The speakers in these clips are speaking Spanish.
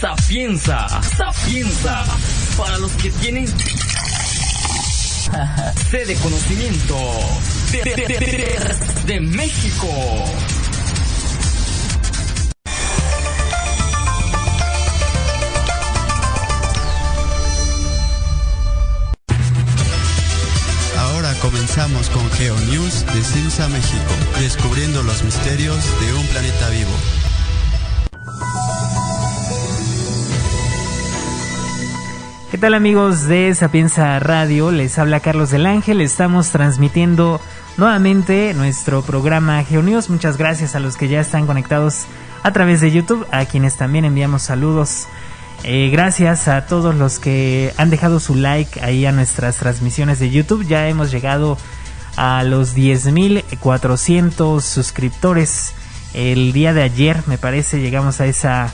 Sapienza, Sapienza, para los que tienen conocimiento de, de, de, de México. Ahora comenzamos con Geo News de Simsa México, descubriendo los misterios de un planeta vivo. ¿Qué tal amigos de Sapienza Radio? Les habla Carlos del Ángel. Estamos transmitiendo nuevamente nuestro programa GeoNews. Muchas gracias a los que ya están conectados a través de YouTube, a quienes también enviamos saludos. Eh, gracias a todos los que han dejado su like ahí a nuestras transmisiones de YouTube. Ya hemos llegado a los 10.400 suscriptores. El día de ayer, me parece, llegamos a esa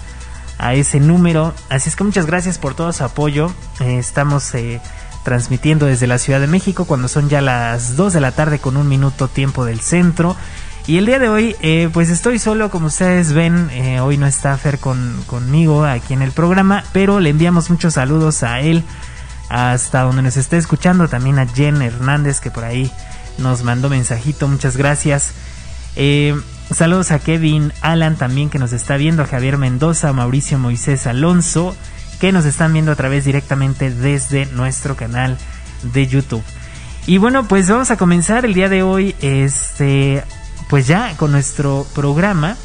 a ese número. Así es que muchas gracias por todo su apoyo. Eh, estamos eh, transmitiendo desde la Ciudad de México cuando son ya las 2 de la tarde con un minuto tiempo del centro. Y el día de hoy, eh, pues estoy solo, como ustedes ven, hoy no está Fer con, conmigo aquí en el programa, pero le enviamos muchos saludos a él, hasta donde nos esté escuchando, también a Jen Hernández, que por ahí nos mandó mensajito, muchas gracias. Saludos a Kevin Alan también que nos está viendo, a Javier Mendoza, Mauricio Moisés Alonso, que nos están viendo a través directamente desde nuestro canal de YouTube. Y bueno, pues vamos a comenzar el día de hoy, este, pues ya con nuestro programa.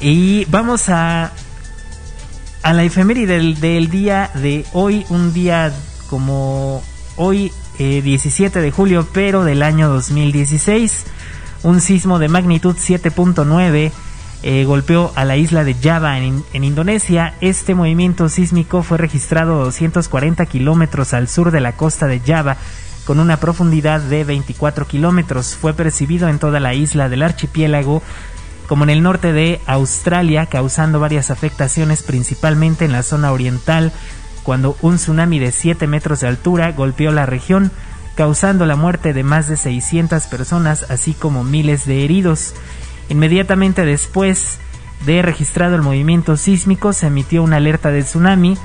Y vamos a, a la efeméride del, día de hoy, un día como hoy, eh, 17 de julio, pero del año 2016. Un sismo de magnitud 7.9 eh, golpeó a la isla de Java en, en, Indonesia. Este movimiento sísmico fue registrado a 240 kilómetros al sur de la costa de Java, con una profundidad de 24 kilómetros. Fue percibido en toda la isla del archipiélago, como en el norte de Australia, causando varias afectaciones, principalmente en la zona oriental, cuando un tsunami de 7 metros de altura golpeó la región causando la muerte de más de 600 personas, así como miles de heridos. Inmediatamente después de registrado el movimiento sísmico, se emitió una alerta de tsunami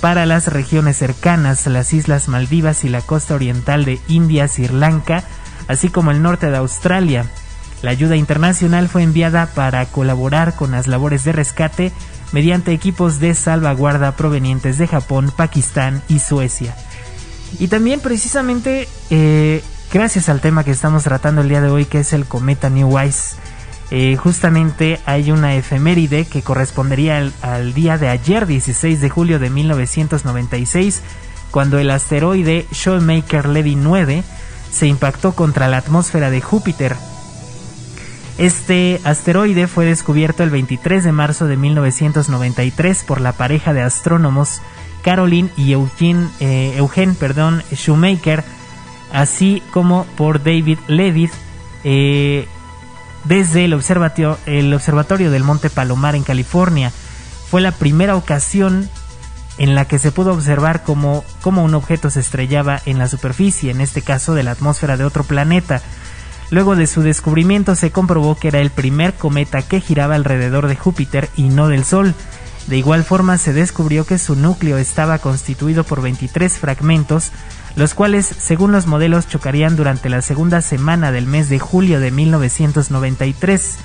para las regiones cercanas, las Islas Maldivas y la costa oriental de India, Sri Lanka, así como el norte de Australia. La ayuda internacional fue enviada para colaborar con las labores de rescate mediante equipos de salvaguarda provenientes de Japón, Pakistán y Suecia. Y también precisamente eh, gracias al tema que estamos tratando el día de hoy, que es el cometa New Wise, eh, justamente hay una efeméride que correspondería al, al, día de ayer, 16 de julio de 1996, cuando el asteroide Shoemaker-Levy 9 se impactó contra la atmósfera de Júpiter. Este asteroide fue descubierto el 23 de marzo de 1993 por la pareja de astrónomos Caroline y Eugene, eh, Eugen perdón, Shoemaker, así como por David Levitt, eh, desde el observatorio, el observatorio del Monte Palomar en California. Fue la primera ocasión en la que se pudo observar cómo, cómo un objeto se estrellaba en la superficie, en este caso de la atmósfera de otro planeta. Luego de su descubrimiento se comprobó que era el primer cometa que giraba alrededor de Júpiter y no del Sol. De igual forma se descubrió que su núcleo estaba constituido por 23 fragmentos, los cuales, según los modelos, chocarían durante la segunda semana del mes de julio de 1993.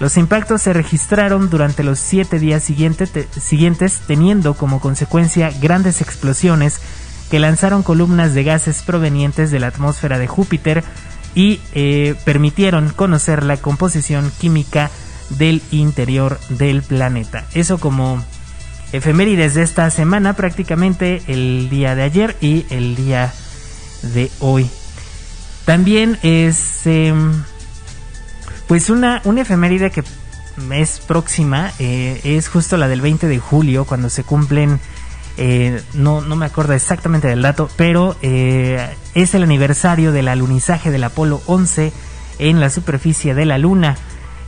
Los impactos se registraron durante los siete días siguiente te siguientes, teniendo como consecuencia grandes explosiones que lanzaron columnas de gases provenientes de la atmósfera de Júpiter y eh, permitieron conocer la composición química del interior del planeta. Eso como efemérides de esta semana, prácticamente el día de ayer y el día de hoy. También es eh, pues una, una efeméride que es próxima, eh, es justo la del 20 de julio, cuando se cumplen, eh, no, no me acuerdo exactamente del dato, pero eh, es el aniversario del alunizaje del Apolo 11 en la superficie de la Luna.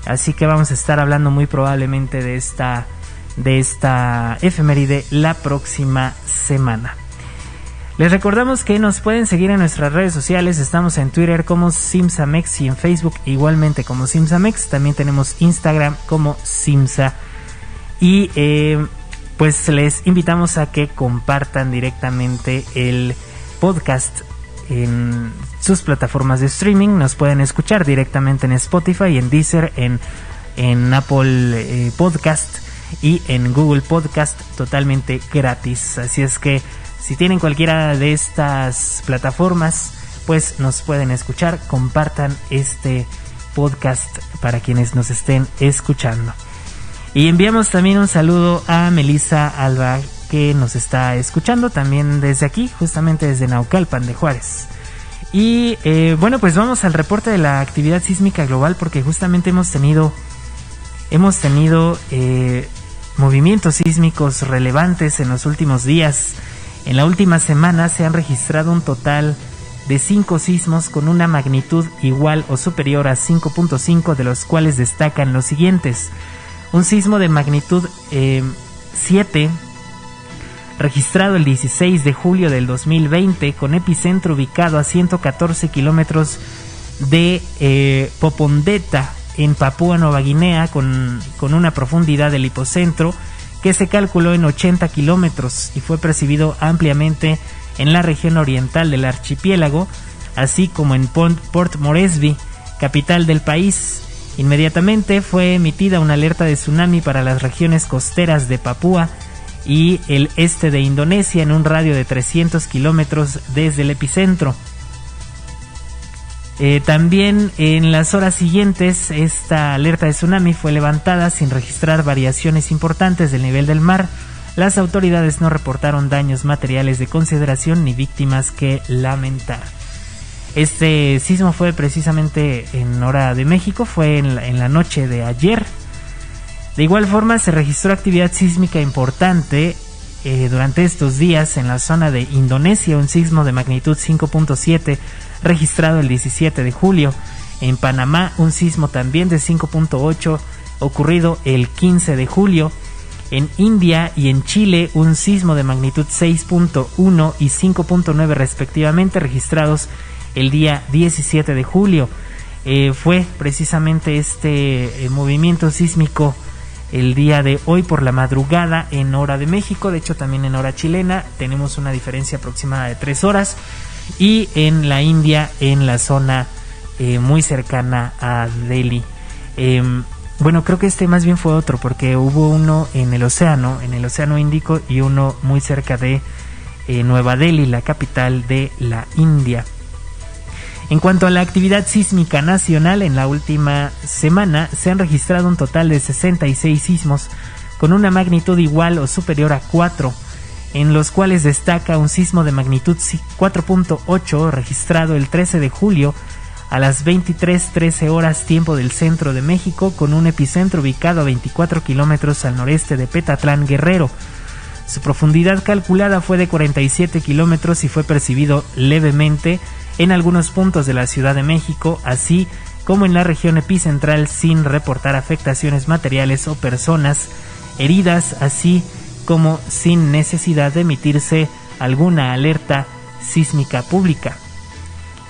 Así que vamos a estar hablando muy probablemente de esta, de esta efeméride la próxima semana. Les recordamos que nos pueden seguir en nuestras redes sociales. Estamos en Twitter como Simsamex y en Facebook igualmente como Simsamex. También tenemos Instagram como Simsa. Y eh, pues les invitamos a que compartan directamente el podcast en sus plataformas de streaming. Nos pueden escuchar directamente en Spotify, en Deezer, en, en Apple eh, Podcast y en Google Podcast totalmente gratis. Así es que si tienen cualquiera de estas plataformas, pues nos pueden escuchar. Compartan este podcast para quienes nos estén escuchando. Y enviamos también un saludo a Melissa Alba que nos está escuchando también desde aquí, justamente desde Naucalpan de Juárez. Y eh, bueno, pues vamos al reporte de la actividad sísmica global porque justamente hemos tenido, hemos tenido eh, movimientos sísmicos relevantes en los últimos días. En la última semana se han registrado un total de 5 sismos con una magnitud igual o superior a 5.5 de los cuales destacan los siguientes. Un sismo de magnitud 7 eh, registrado el 16 de julio del 2020 con epicentro ubicado a 114 kilómetros de eh, Popondeta en Papúa Nueva Guinea con, con, una profundidad del hipocentro que se calculó en 80 kilómetros y fue percibido ampliamente en la región oriental del archipiélago, así como en Port Moresby, capital del país. Inmediatamente fue emitida una alerta de tsunami para las regiones costeras de Papúa y el este de Indonesia en un radio de 300 kilómetros desde el epicentro. Eh, también en las horas siguientes esta alerta de tsunami fue levantada sin registrar variaciones importantes del nivel del mar. Las autoridades no reportaron daños materiales de consideración ni víctimas que lamentar. Este sismo fue precisamente en hora de México, fue en en la noche de ayer, de igual forma se registró actividad sísmica importante eh, durante estos días en la zona de Indonesia, un sismo de magnitud 5.7 registrado el 17 de julio. En Panamá, un sismo también de 5.8 ocurrido el 15 de julio. En India y en Chile, un sismo de magnitud 6.1 y 5.9 respectivamente registrados el día 17 de julio. Eh, fue precisamente este eh, movimiento sísmico el día de hoy por la madrugada en hora de México, de hecho también en hora chilena tenemos una diferencia aproximada de tres horas y en la India en la zona eh, muy cercana a Delhi. Em, bueno, creo que este más bien fue otro porque hubo uno en el océano, en el océano Índico y uno muy cerca de eh, Nueva Delhi, la capital de la India. En cuanto a la actividad sísmica nacional, en la última semana se han registrado un total de 66 sismos con una magnitud igual o superior a 4, en los cuales destaca un sismo de magnitud 4.8 registrado el 13 de julio a las 23:13 horas tiempo del centro de México con un epicentro ubicado a 24 kilómetros al noreste de Petatlán Guerrero. Su profundidad calculada fue de 47 kilómetros y fue percibido levemente en algunos puntos de la Ciudad de México, así como en la región epicentral sin reportar afectaciones materiales o personas heridas, así como sin necesidad de emitirse alguna alerta sísmica pública.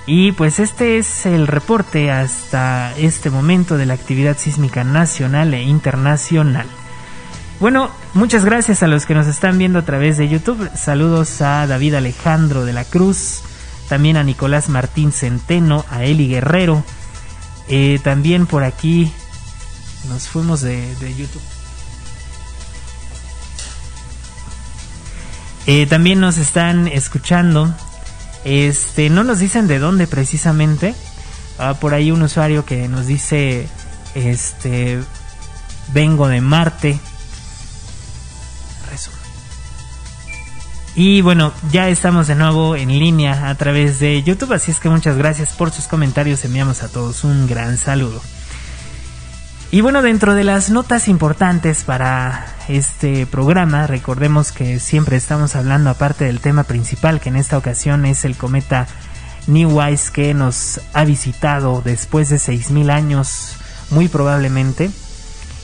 Y pues este es el reporte hasta este momento de la actividad sísmica nacional e internacional. Bueno, muchas gracias a los que nos están viendo a través de YouTube. Saludos a David Alejandro de la Cruz, también a Nicolás Martín Centeno, a Eli Guerrero. Eh, también por aquí nos fuimos de, YouTube. Eh, también nos están escuchando. Este, no nos dicen de dónde precisamente. Ah, por ahí un usuario que nos dice, este, vengo de Marte. Y bueno, ya estamos de nuevo en línea a través de YouTube, así es que muchas gracias por sus comentarios, enviamos a todos un gran saludo. Y bueno, dentro de las notas importantes para este programa, recordemos que siempre estamos hablando aparte del tema principal, que en esta ocasión es el cometa Neowise que nos ha visitado después de 6.000 años, muy probablemente.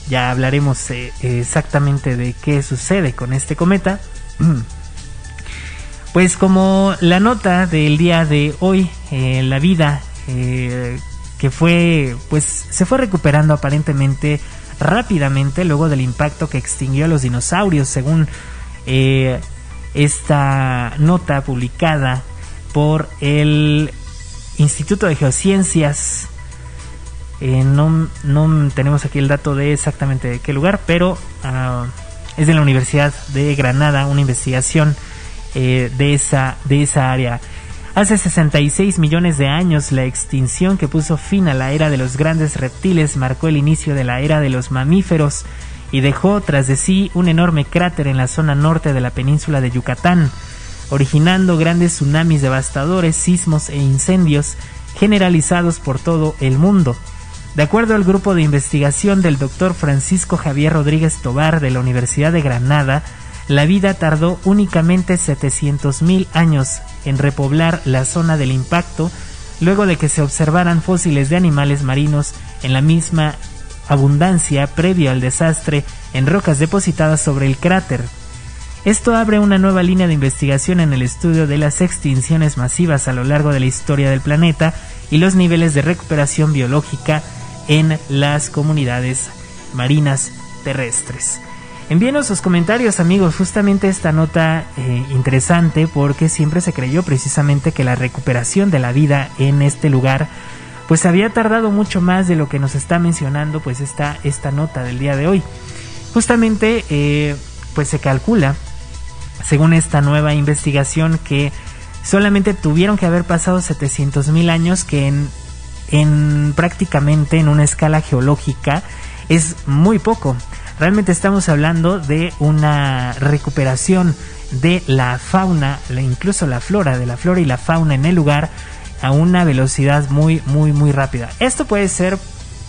Ya hablaremos eh, exactamente de qué sucede con este cometa. Pues como la nota del día de hoy, eh, la vida eh, que fue, pues se fue recuperando aparentemente rápidamente luego del impacto que extinguió a los dinosaurios, según eh, esta nota publicada por el Instituto de Geociencias. Eh, no, no, tenemos aquí el dato de exactamente de qué lugar, pero ah, es de la Universidad de Granada, una investigación eh, de, esa, de esa área. Hace 66 millones de años la extinción que puso fin a la era de los grandes reptiles marcó el inicio de la era de los mamíferos y dejó tras de sí un enorme cráter en la zona norte de la península de Yucatán, originando grandes tsunamis devastadores, sismos e incendios generalizados por todo el mundo. De acuerdo al grupo de investigación del doctor Francisco Javier Rodríguez Tobar de la Universidad de Granada, la vida tardó únicamente 700.000 años en repoblar la zona del impacto luego de que se observaran fósiles de animales marinos en la misma abundancia previo al desastre en rocas depositadas sobre el cráter. Esto abre una nueva línea de investigación en el estudio de las extinciones masivas a lo largo de la historia del planeta y los niveles de recuperación biológica en las comunidades marinas terrestres. Envíenos sus comentarios amigos, justamente esta nota eh, interesante porque siempre se creyó precisamente que la recuperación de la vida en este lugar pues había tardado mucho más de lo que nos está mencionando pues esta, esta nota del día de hoy. Justamente eh, pues se calcula, según esta nueva investigación, que solamente tuvieron que haber pasado 700 mil años que en, en prácticamente en una escala geológica es muy poco. Realmente estamos hablando de una recuperación de la fauna, incluso la flora, de la flora y la fauna en el lugar a una velocidad muy, muy, muy rápida. Esto puede ser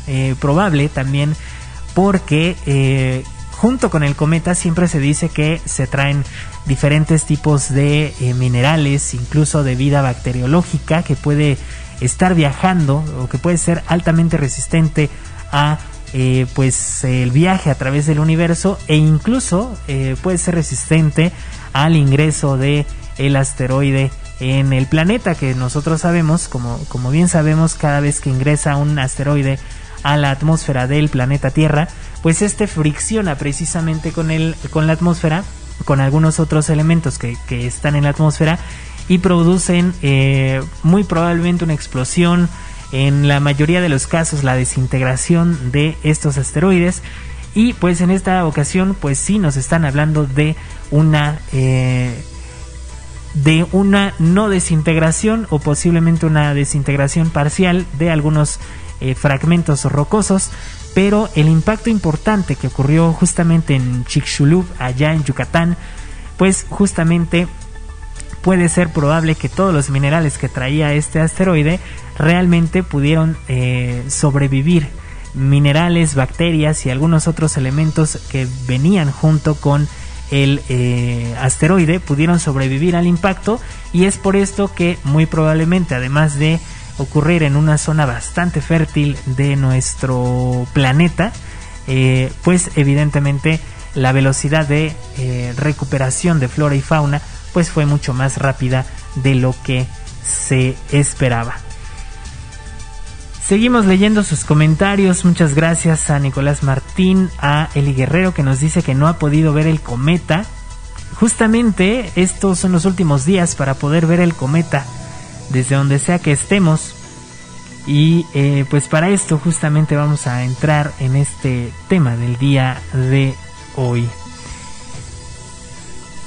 eh, probable también porque eh, junto con el cometa siempre se dice que se traen diferentes tipos de eh, minerales, incluso de vida bacteriológica que puede estar viajando o que puede ser altamente resistente a eh, pues el viaje a través del universo e incluso eh, puede ser resistente al ingreso de el asteroide en el planeta que nosotros sabemos como, como bien sabemos cada vez que ingresa un asteroide a la atmósfera del planeta Tierra pues este fricciona precisamente con el con la atmósfera con algunos otros elementos que, que están en la atmósfera y producen eh, muy probablemente una explosión en la mayoría de los casos la desintegración de estos asteroides. Y pues en esta ocasión pues sí nos están hablando de una eh, de una no desintegración o posiblemente una desintegración parcial de algunos eh, fragmentos rocosos. Pero el impacto importante que ocurrió justamente en Chicxulub allá en Yucatán pues justamente puede ser probable que todos los minerales que traía este asteroide realmente pudieron eh, sobrevivir. Minerales, bacterias y algunos otros elementos que venían junto con el eh, asteroide pudieron sobrevivir al impacto y es por esto que muy probablemente además de ocurrir en una zona bastante fértil de nuestro planeta eh, pues evidentemente la velocidad de recuperación de flora y fauna pues fue mucho más rápida de lo que se esperaba. Seguimos leyendo sus comentarios. Muchas gracias a Nicolás Martín, a Eli Guerrero que nos dice que no ha podido ver el cometa. Justamente estos son los últimos días para poder ver el cometa desde donde sea que estemos. Y eh, pues para esto justamente vamos a entrar en este tema del día de hoy.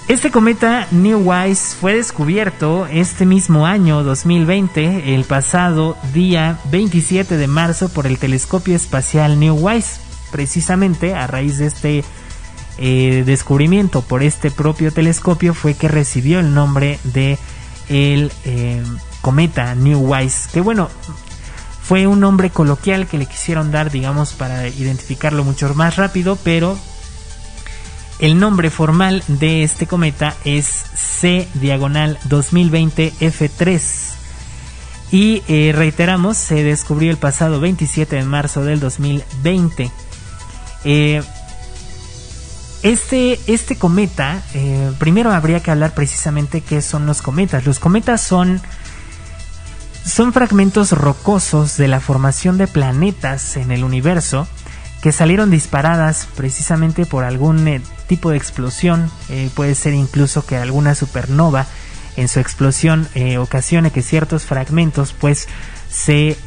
Este cometa Neowise fue descubierto este mismo año 2020, el pasado día 27 de marzo, por el telescopio espacial Neowise. Precisamente a raíz de este eh, descubrimiento por este propio telescopio fue que recibió el nombre de el eh, cometa. Que bueno, fue un nombre coloquial que le quisieron dar, digamos, para identificarlo mucho más rápido, pero el nombre formal de este cometa es C diagonal 2020 F3. Y eh, reiteramos, se descubrió el pasado 27 de marzo del 2020. Eh, este, este cometa, eh, primero habría que hablar precisamente qué son los cometas. Los cometas son, son fragmentos rocosos de la formación de planetas en el universo que salieron disparadas precisamente por algún eh, tipo de explosión, eh, puede ser incluso que alguna supernova en su explosión eh, ocasione que ciertos fragmentos pues se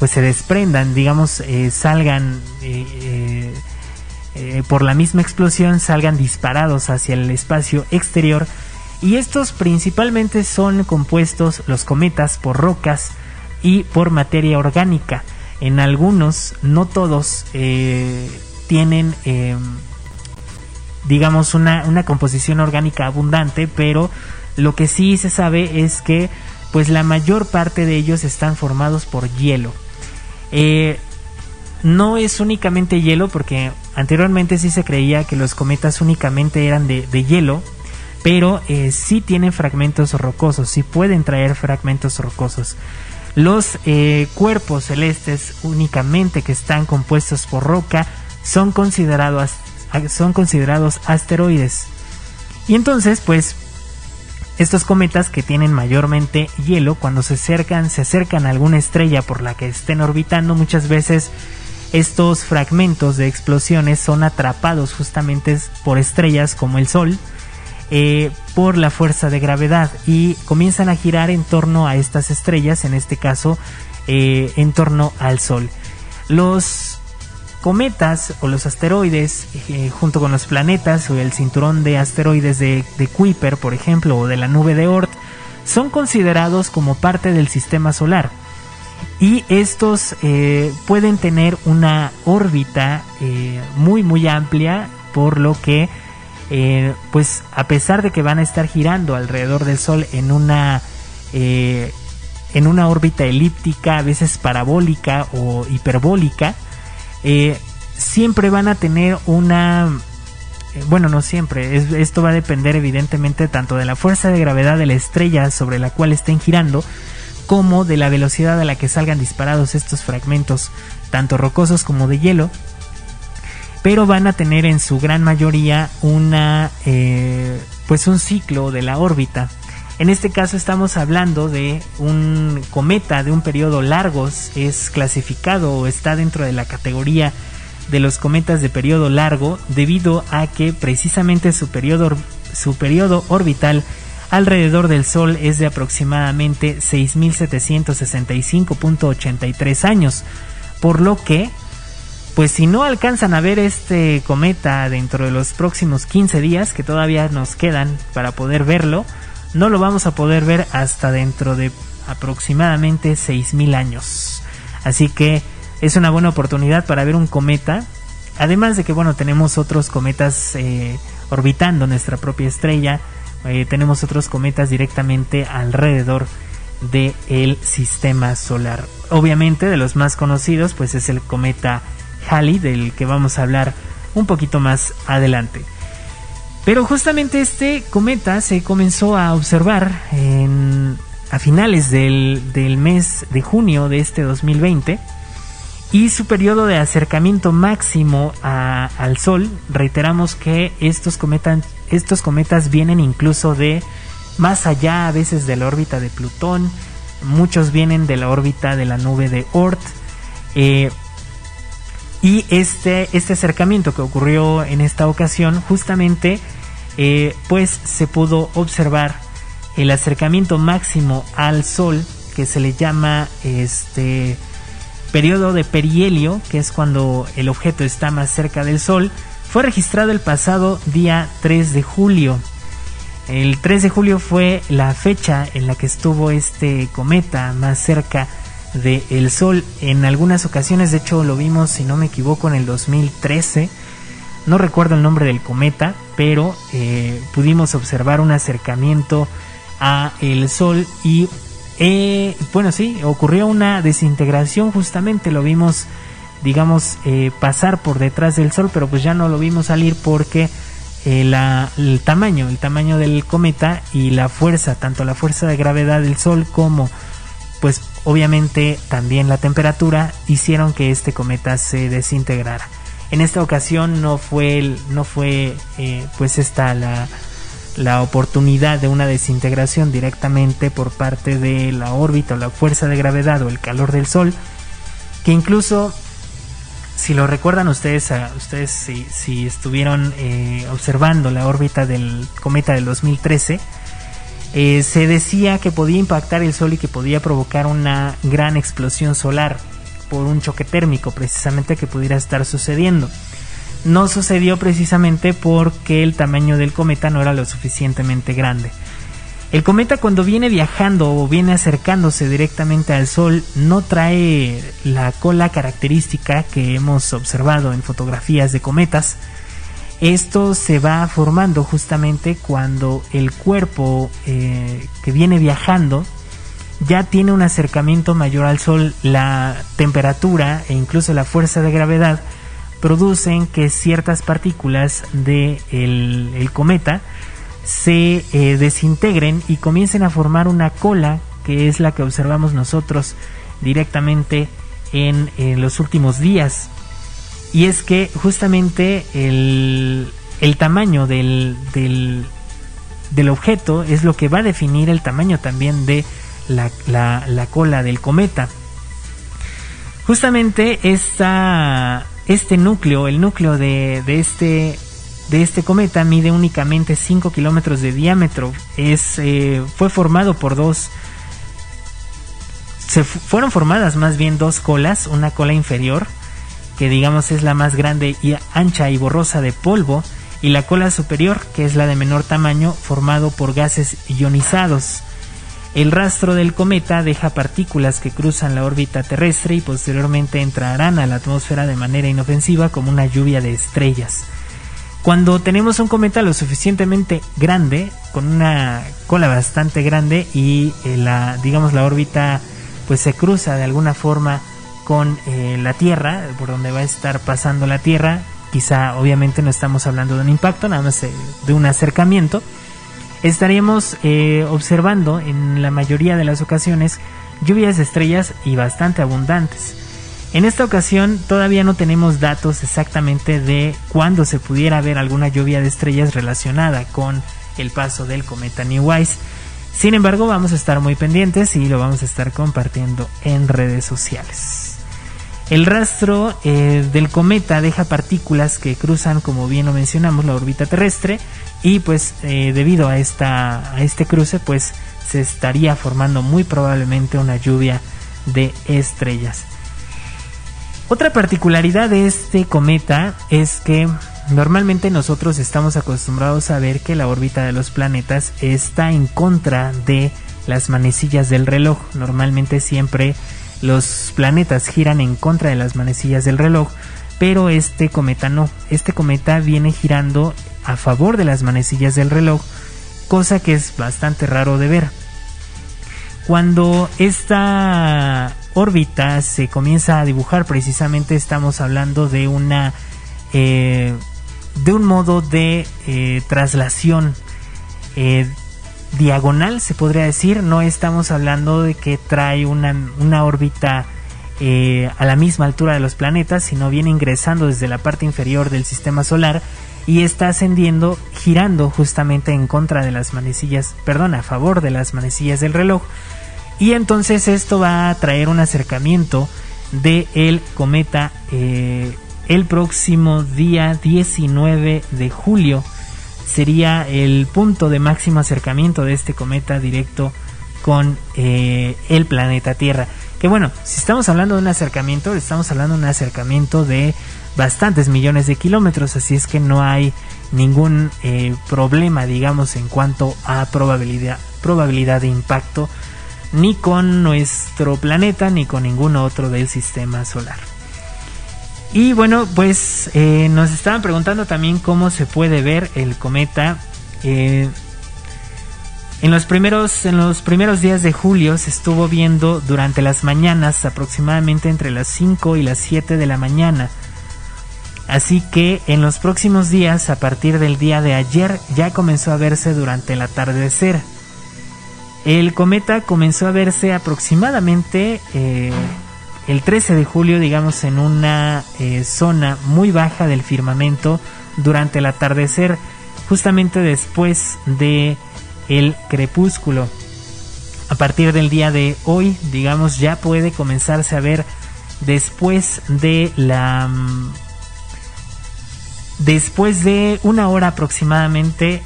pues se desprendan, digamos, salgan por la misma explosión, salgan disparados hacia el espacio exterior. Y estos principalmente son compuestos, los cometas, por rocas y por materia orgánica en algunos, no todos, eh, tienen, em, digamos, una, composición orgánica abundante, pero lo que sí se sabe es que, pues la mayor parte de ellos están formados por hielo. Eh, no es únicamente hielo, porque anteriormente sí se creía que los cometas únicamente eran de, hielo, pero eh, sí tienen fragmentos rocosos, sí pueden traer fragmentos rocosos. Los eh, cuerpos celestes únicamente que están compuestos por roca son considerados, son considerados asteroides. Y entonces, pues, estos cometas que tienen mayormente hielo, cuando se acercan, se acercan a alguna estrella por la que estén orbitando, muchas veces estos fragmentos de explosiones son atrapados justamente por estrellas como el Sol, eh, por la fuerza de gravedad y comienzan a girar en torno a estas estrellas, en este caso eh, en torno al Sol. Los cometas o los asteroides, eh, junto con los planetas o el cinturón de asteroides de, Kuiper, por ejemplo, o de la nube de Oort, son considerados como parte del sistema solar. Y estos pueden tener una órbita muy muy amplia, por lo que eh, pues a pesar de que van a estar girando alrededor del Sol en una eh, en una órbita elíptica, a veces parabólica o hiperbólica, eh, siempre van a tener una bueno, no siempre, esto va a depender evidentemente tanto de la fuerza de gravedad de la estrella sobre la cual estén girando, como de la velocidad a la que salgan disparados estos fragmentos, tanto rocosos como de hielo, pero van a tener en su gran mayoría una eh, pues un ciclo de la órbita. En este caso estamos hablando de un cometa de un periodo largo, es clasificado o está dentro de la categoría de los cometas de periodo largo debido a que precisamente su periodo, su periodo orbital alrededor del Sol es de aproximadamente 6.765.83 años, por lo que pues si no alcanzan a ver este cometa dentro de los próximos 15 días que todavía nos quedan para poder verlo, no lo vamos a poder ver hasta dentro de aproximadamente 6.000 años. Así que es una buena oportunidad para ver un cometa. Además de que, bueno, tenemos otros cometas eh, orbitando nuestra propia estrella. Eh, tenemos otros cometas directamente alrededor del sistema solar. Obviamente, de los más conocidos, pues es el cometa Halley, del que vamos a hablar un poquito más adelante. Pero justamente este cometa se comenzó a observar a finales del, mes de junio de este 2020 y su periodo de acercamiento máximo al Sol, reiteramos que estos cometas, estos cometas vienen incluso de más allá a veces de la órbita de Plutón, muchos vienen de la órbita de la nube de Oort, eh, y este, este acercamiento que ocurrió en esta ocasión, justamente, eh, pues se pudo observar el acercamiento máximo al Sol, que se le llama este periodo de perihelio, que es cuando el objeto está más cerca del Sol, fue registrado el pasado día 3 de julio. El 3 de julio fue la fecha en la que estuvo este cometa más cerca del el Sol. En algunas ocasiones, de hecho lo vimos, si no me equivoco, en el 2013. No recuerdo el nombre del cometa, pero eh, pudimos observar un acercamiento a el Sol y eh, bueno, sí, ocurrió una desintegración justamente, lo vimos digamos eh, pasar por detrás del Sol, pero pues ya no lo vimos salir porque la, el tamaño, el tamaño del cometa y la fuerza, tanto la fuerza de gravedad del Sol como pues obviamente también la temperatura hicieron que este cometa se desintegrara. En esta ocasión no fue, no fue eh, pues esta la, la oportunidad de una desintegración directamente por parte de la órbita o la fuerza de gravedad o el calor del Sol, que incluso si lo recuerdan ustedes, ustedes si, estuvieron eh, observando la órbita del cometa del 2013, eh, se decía que podía impactar el Sol y que podía provocar una gran explosión solar por un choque térmico precisamente que pudiera estar sucediendo. No sucedió precisamente porque el tamaño del cometa no era lo suficientemente grande. El cometa cuando viene viajando o viene acercándose directamente al Sol no trae la cola característica que hemos observado en fotografías de cometas. Esto se va formando justamente cuando el cuerpo eh, que viene viajando ya tiene un acercamiento mayor al Sol, la temperatura e incluso la fuerza de gravedad producen que ciertas partículas del de el cometa se eh, desintegren y comiencen a formar una cola que es la que observamos nosotros directamente en, los últimos días. Y es que justamente el, el tamaño del, del, del, objeto es lo que va a definir el tamaño también de la, la, cola del cometa. Justamente esta, este núcleo, el núcleo de, de este de este cometa mide únicamente 5 kilómetros de diámetro. Es, eh, fue formado por dos. Se fueron formadas más bien dos colas, una cola inferior, que digamos es la más grande y ancha y borrosa de polvo, y la cola superior, que es la de menor tamaño, formado por gases ionizados. El rastro del cometa deja partículas que cruzan la órbita terrestre y posteriormente entrarán a la atmósfera de manera inofensiva como una lluvia de estrellas. Cuando tenemos un cometa lo suficientemente grande, con una cola bastante grande y eh, la, digamos, la órbita pues se cruza de alguna forma con eh, la Tierra, por donde va a estar pasando la Tierra, quizá obviamente no estamos hablando de un impacto, nada más de un acercamiento, estaríamos eh, observando en la mayoría de las ocasiones lluvias de estrellas y bastante abundantes. En esta ocasión todavía no tenemos datos exactamente de cuándo se pudiera ver alguna lluvia de estrellas relacionada con el paso del cometa Neowise. Sin embargo, vamos a estar muy pendientes y lo vamos a estar compartiendo en redes sociales. El rastro eh, del cometa deja partículas que cruzan, como bien lo mencionamos, la órbita terrestre y pues eh, debido a, esta, a este cruce pues se estaría formando muy probablemente una lluvia de estrellas. Otra particularidad de este cometa es que normalmente nosotros estamos acostumbrados a ver que la órbita de los planetas está en contra de las manecillas del reloj. Normalmente siempre los planetas giran en contra de las manecillas del reloj, pero este cometa no. Este cometa viene girando a favor de las manecillas del reloj, cosa que es bastante raro de ver. Cuando esta órbita se comienza a dibujar, precisamente estamos hablando de una eh, de un modo de eh, traslación eh, diagonal, se podría decir. No estamos hablando de que trae una, una órbita a la misma altura de los planetas, sino viene ingresando desde la parte inferior del sistema solar y está ascendiendo, girando justamente en contra de las manecillas, perdón, a favor de las manecillas del reloj y entonces esto va a traer un acercamiento de el cometa eh, el próximo día 19 de julio. Sería el punto de máximo acercamiento de este cometa directo con eh, el planeta Tierra. Que bueno, si estamos hablando de un acercamiento, estamos hablando de un acercamiento de bastantes millones de kilómetros, así es que no hay ningún eh, problema, digamos, en cuanto a probabilidad, probabilidad de impacto ni con nuestro planeta ni con ningún otro del sistema solar. Y bueno, pues eh, nos estaban preguntando también cómo se puede ver el cometa. Eh, en, los primeros, en los primeros días de julio se estuvo viendo durante las mañanas, aproximadamente entre las 5 y las 7 de la mañana. Así que en los próximos días, a partir del día de ayer, ya comenzó a verse durante el atardecer. El cometa comenzó a verse aproximadamente eh, el 13 de julio, digamos, en una eh, zona muy baja del firmamento durante el atardecer, justamente después de el crepúsculo. A partir del día de hoy, digamos, ya puede comenzarse a ver después de la mm, después de una hora aproximadamente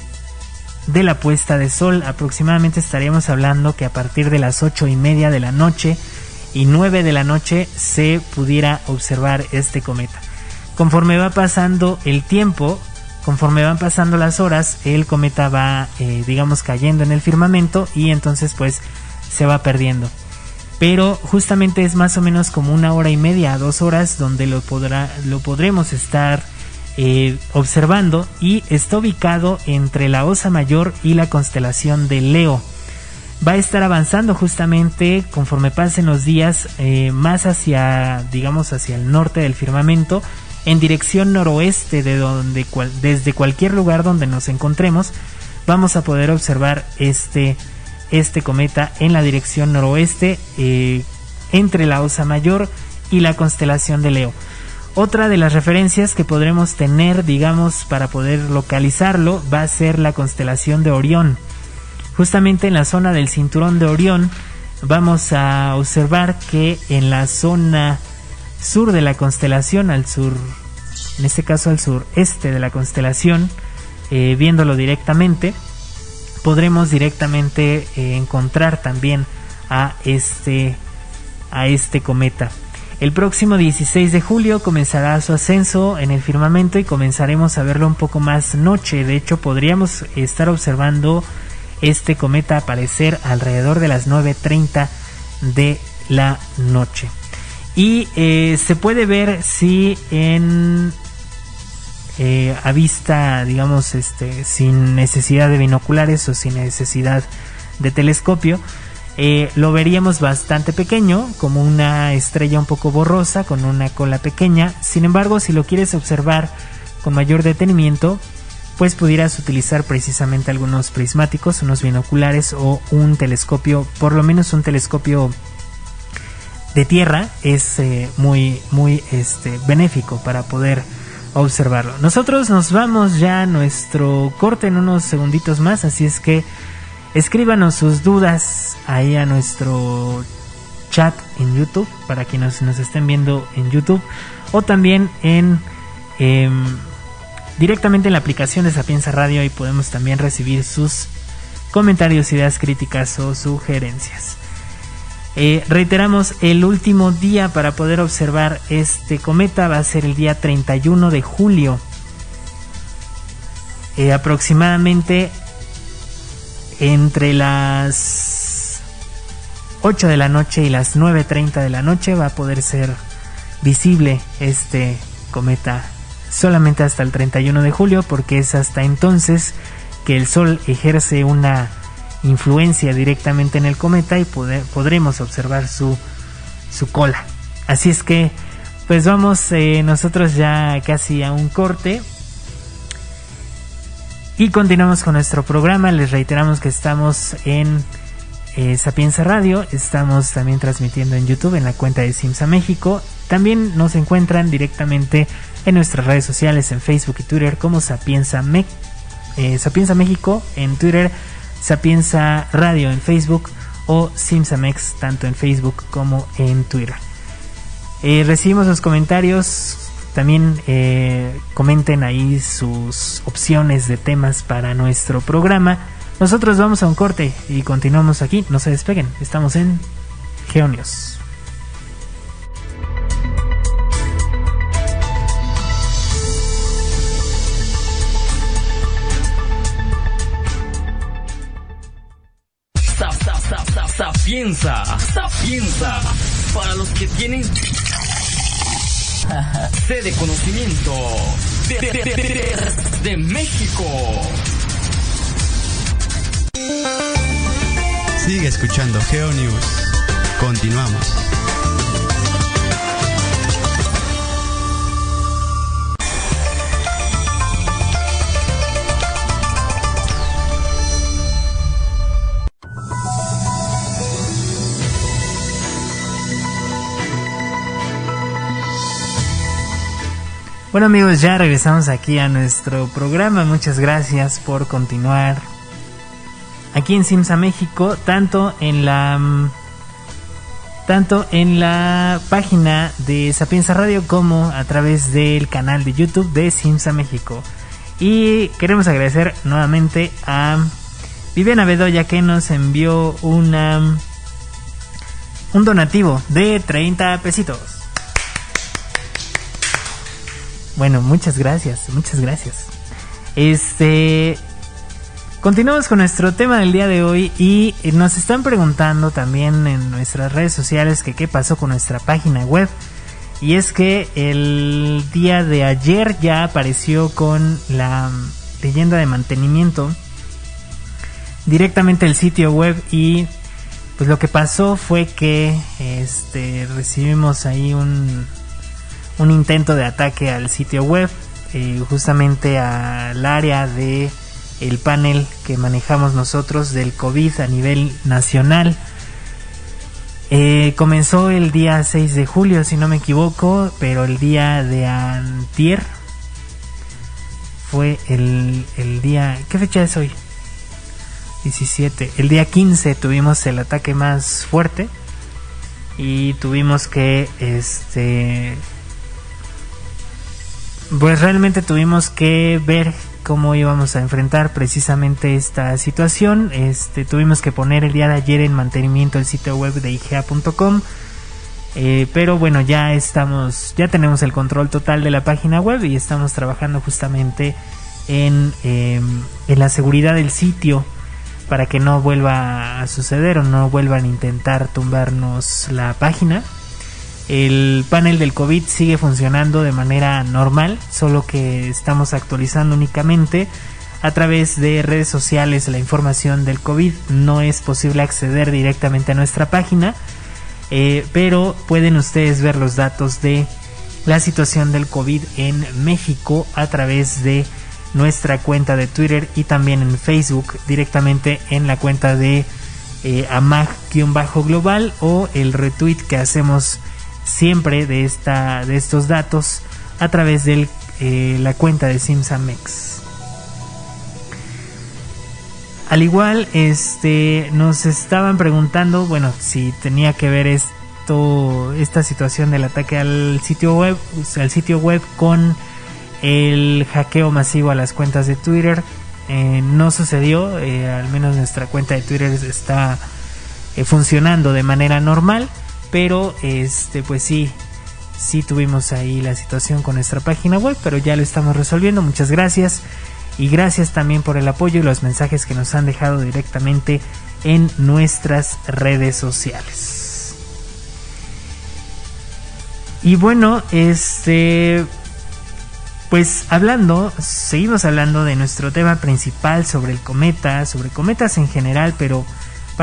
de la puesta de sol aproximadamente estaríamos hablando que a partir de las ocho y media de la noche y 9 de la noche se pudiera observar este cometa conforme va pasando el tiempo conforme van pasando las horas el cometa va eh, digamos cayendo en el firmamento y entonces pues se va perdiendo pero justamente es más o menos como una hora y media a dos horas donde lo podrá lo podremos estar eh, observando y está ubicado entre la Osa Mayor y la constelación de Leo. Va a estar avanzando justamente conforme pasen los días eh, más hacia, digamos, hacia el norte del firmamento, en dirección noroeste de donde desde cualquier lugar donde nos encontremos, vamos a poder observar este, este cometa en la dirección noroeste eh, entre la Osa Mayor y la constelación de Leo. Otra de las referencias que podremos tener, digamos, para poder localizarlo va a ser la constelación de Orión. Justamente en la zona del cinturón de Orión vamos a observar que en la zona sur de la constelación, al sur, en este caso al sureste de la constelación, eh, viéndolo directamente, podremos directamente eh, encontrar también a este, a este cometa. El próximo 16 de julio comenzará su ascenso en el firmamento y comenzaremos a verlo un poco más noche. De hecho, podríamos estar observando este cometa aparecer alrededor de las 9.30 de la noche. Y eh, se puede ver si en eh, a vista, digamos, este, sin necesidad de binoculares o sin necesidad de telescopio, eh, lo veríamos bastante pequeño, como una estrella un poco borrosa, con una cola pequeña. Sin embargo, si lo quieres observar con mayor detenimiento, pues pudieras utilizar precisamente algunos prismáticos, unos binoculares o un telescopio, por lo menos un telescopio de tierra, es eh, muy, muy este, benéfico para poder observarlo. Nosotros nos vamos ya a nuestro corte en unos segunditos más, así es que Escríbanos sus dudas ahí a nuestro chat en YouTube para quienes nos estén viendo en YouTube o también en em, directamente en la aplicación de Sapienza Radio y podemos también recibir sus comentarios, ideas críticas o sugerencias. Eh, reiteramos, el último día para poder observar este cometa va a ser el día 31 de julio. Eh, aproximadamente entre las 8 de la noche y las 9.30 de la noche va a poder ser visible este cometa solamente hasta el 31 de julio porque es hasta entonces que el Sol ejerce una influencia directamente en el cometa y podremos observar su, su cola. Así es que pues vamos eh, nosotros ya casi a un corte y continuamos con nuestro programa. Les reiteramos que estamos en eh, Sapienza Radio. Estamos también transmitiendo en YouTube en la cuenta de Simsa México. También nos encuentran directamente en nuestras redes sociales en Facebook y Twitter como Sapienza, eh, Sapienza México en Twitter, Sapienza Radio en Facebook o Simsamex tanto en Facebook como en Twitter. Eh, recibimos los comentarios también comenten ahí sus opciones de temas para nuestro programa. Nosotros vamos a un corte y continuamos aquí. No se despeguen. Estamos en Geonios. Sapienza, sapienza, para los que tienen C de conocimiento de, México. Sigue escuchando GeoNews. Continuamos. Bueno amigos, ya regresamos aquí a nuestro programa. Muchas gracias por continuar aquí en Simsa México, tanto en la mm, tanto en la página de Sapienza Radio como a través del canal de YouTube de Simsa México. Y queremos agradecer nuevamente a Viviana Bedoya que nos envió una un donativo de 30 pesitos. Bueno, muchas gracias, muchas gracias. Este Continuamos con nuestro tema del día de hoy y nos están preguntando también en nuestras redes sociales que qué pasó con nuestra página web. Y es que el día de ayer ya apareció con la leyenda de mantenimiento directamente el sitio web y pues lo que pasó fue que este recibimos ahí un, un intento de ataque al sitio web eh, justamente al área de el panel que manejamos nosotros del COVID a nivel nacional. Eh, comenzó el día 6 de julio, si no me equivoco, pero el día de antier fue el, el día... ¿Qué fecha es hoy? 17. El día 15 tuvimos el ataque más fuerte y tuvimos que este pues realmente tuvimos que ver cómo íbamos a enfrentar precisamente esta situación. Este, tuvimos que poner el día de ayer en mantenimiento el sitio web de IGA.com. Eh, pero bueno, ya estamos, ya tenemos el control total de la página web y estamos trabajando justamente en, em, en la seguridad del sitio para que no vuelva a suceder o no vuelvan a intentar tumbarnos la página. El panel del COVID sigue funcionando de manera normal, solo que estamos actualizando únicamente a través de redes sociales la información del COVID. No es posible acceder directamente a nuestra página, eh, pero pueden ustedes ver los datos de la situación del COVID en México a través de nuestra cuenta de Twitter y también en Facebook directamente en la cuenta de eh, amag-global o el retweet que hacemos siempre de, esta, de estos datos a través de eh, la cuenta de Simsamex. Al igual, este, nos estaban preguntando, bueno, si tenía que ver esto, esta situación del ataque al sitio web, al sitio web con el hackeo masivo a las cuentas de Twitter. Eh, no sucedió, eh, al menos nuestra cuenta de Twitter está funcionando de manera normal pero este pues sí sí tuvimos ahí la situación con nuestra página web pero ya lo estamos resolviendo. Muchas gracias. Y gracias también por el apoyo y los mensajes que nos han dejado directamente en nuestras redes sociales. Y bueno este pues hablando, seguimos hablando de nuestro tema principal sobre el cometa, sobre cometas en general, pero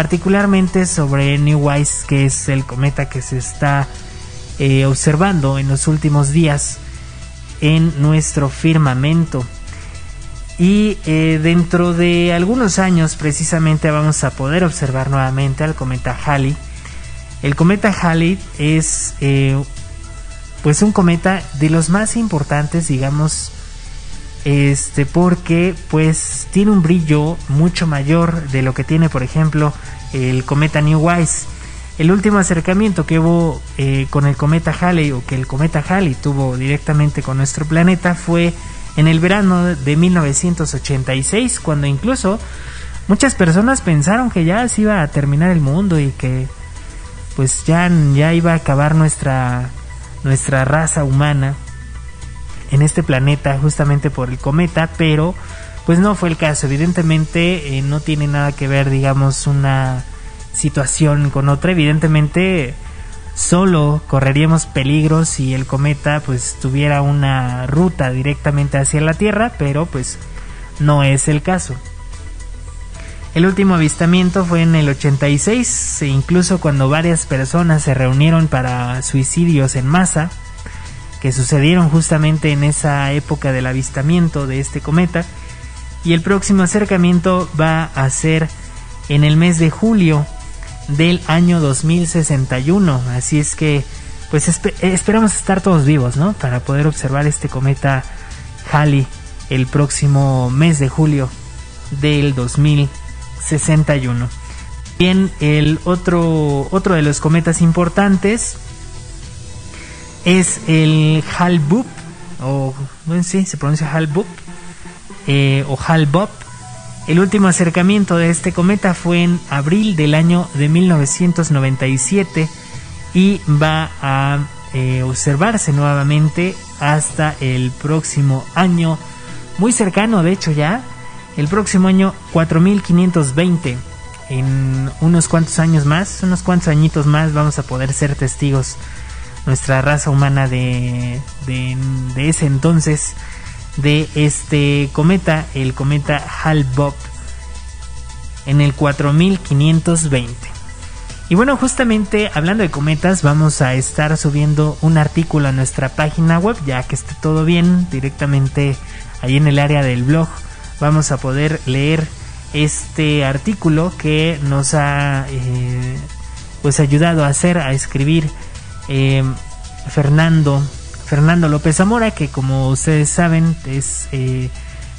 particularmente sobre New Wise, que es el cometa que se está eh, observando en los últimos días en nuestro firmamento. Y eh, dentro de algunos años precisamente vamos a poder observar nuevamente al cometa Halley. El cometa Halley es eh, pues un cometa de los más importantes, digamos, este porque pues tiene un brillo mucho mayor de lo que tiene por ejemplo el cometa New Wise. El último acercamiento que hubo eh, con el cometa Halley o que el cometa Halley tuvo directamente con nuestro planeta fue en el verano de 1986 cuando incluso muchas personas pensaron que ya se iba a terminar el mundo y que pues ya, ya iba a acabar nuestra nuestra raza humana en este planeta justamente por el cometa, pero pues no fue el caso. Evidentemente eh, no tiene nada que ver, digamos, una situación con otra. Evidentemente solo correríamos peligros si el cometa pues tuviera una ruta directamente hacia la Tierra, pero pues no es el caso. El último avistamiento fue en el 86, e incluso cuando varias personas se reunieron para suicidios en masa que sucedieron justamente en esa época del avistamiento de este cometa. Y el próximo acercamiento va a ser en el mes de julio del año 2061. Así es que, pues esperamos estar todos vivos, ¿no? Para poder observar este cometa Halley el próximo mes de julio del 2061. Bien, el otro, otro de los cometas importantes es el Hal-Bopp, o bueno, sí, se pronuncia Hal-Bopp, eh, o Hal-Bopp. El último acercamiento de este cometa fue en abril del año de 1997 y va a eh, observarse nuevamente hasta el próximo año, muy cercano de hecho ya, el próximo año 4520. En unos cuantos años más, unos cuantos añitos más, vamos a poder ser testigos, nuestra raza humana de, de, ese entonces, de este cometa, el cometa Hal-Bopp, en el 4520. Y bueno, justamente hablando de cometas, vamos a estar subiendo un artículo a nuestra página web, ya que esté todo bien, directamente ahí en el área del blog, vamos a poder leer este artículo que nos ha eh, pues ayudado a hacer, a escribir eh, Fernando, Fernando López Zamora, que como ustedes saben es eh,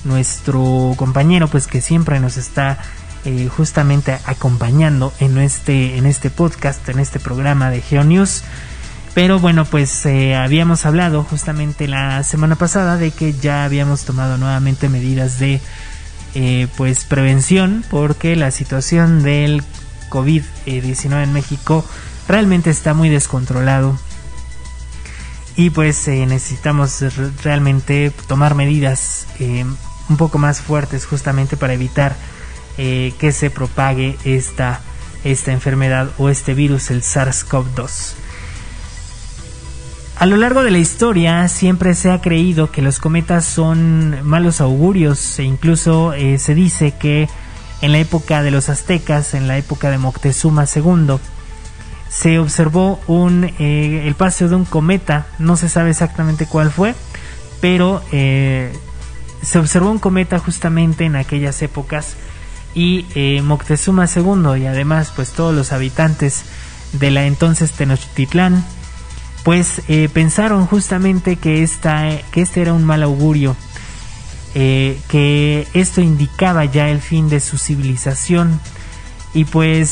nuestro compañero, pues que siempre nos está eh, justamente acompañando en este, en este podcast, en este programa de GeoNews. Pero bueno, pues eh, habíamos hablado justamente la semana pasada de que ya habíamos tomado nuevamente medidas de eh, pues prevención porque la situación del COVID-19 en México realmente está muy descontrolado y pues necesitamos realmente tomar medidas un poco más fuertes justamente para evitar eh, que se propague esta, esta enfermedad o este virus, el SARS-CoV-2. A lo largo de la historia siempre se ha creído que los cometas son malos augurios e incluso eh, se dice que en la época de los aztecas, en la época de Moctezuma II, se observó un, eh, el paso de un cometa, no se sabe exactamente cuál fue, pero se observó un cometa justamente en aquellas épocas y eh, Moctezuma II y además pues todos los habitantes de la entonces Tenochtitlán pues eh, pensaron justamente que, esta, que este era un mal augurio eh, que esto indicaba ya el fin de su civilización y pues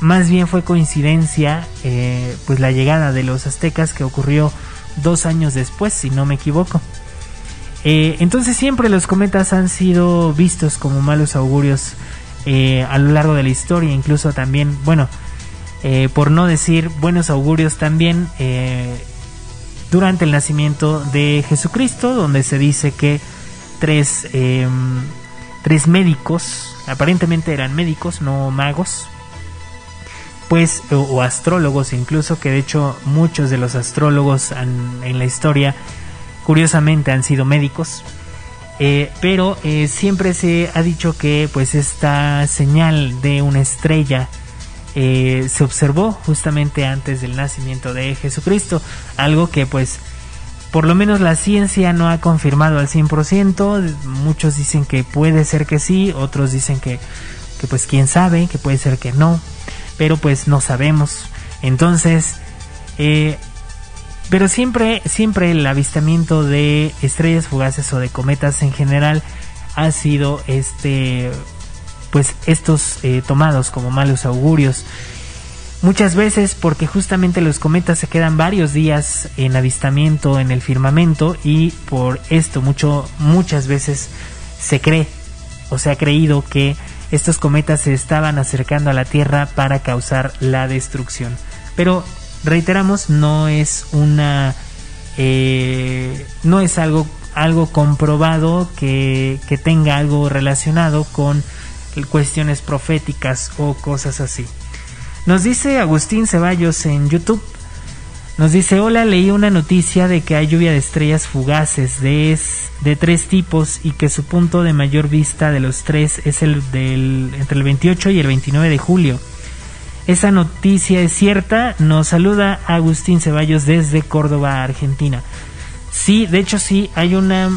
más bien fue coincidencia pues la llegada de los aztecas que ocurrió dos años después si no me equivoco. Eh, entonces siempre los cometas han sido vistos como malos augurios eh, a lo largo de la historia, incluso también, bueno, eh, por no decir buenos augurios también durante el nacimiento de Jesucristo, donde se dice que tres, em, tres médicos, aparentemente eran médicos, no magos, pues, o, astrólogos incluso, que de hecho muchos de los astrólogos en la historia curiosamente han sido médicos. Eh, pero eh, siempre se ha dicho que pues esta señal de una estrella eh, se observó justamente antes del nacimiento de Jesucristo, algo que pues por lo menos la ciencia no ha confirmado al 100%, muchos dicen que puede ser que sí, otros dicen que, que pues quién sabe, que puede ser que no, pero pues no sabemos. Entonces, pero siempre, siempre el avistamiento de estrellas fugaces o de cometas en general ha sido este, pues estos eh, tomados como malos augurios. Muchas veces porque justamente los cometas se quedan varios días en avistamiento en el firmamento y por esto mucho, muchas veces se cree o se ha creído que estos cometas se estaban acercando a la Tierra para causar la destrucción. Pero reiteramos, no es una... Eh, no es algo, algo comprobado que, que tenga algo relacionado con cuestiones proféticas o cosas así. Nos dice Agustín Ceballos en YouTube. Nos dice, hola, leí una noticia de que hay lluvia de estrellas fugaces de, de tres tipos y que su punto de mayor vista de los tres es el del entre el 28 y el 29 de julio. Esa noticia es cierta. Nos saluda Agustín Ceballos desde Córdoba, Argentina. Sí, de hecho sí, hay una...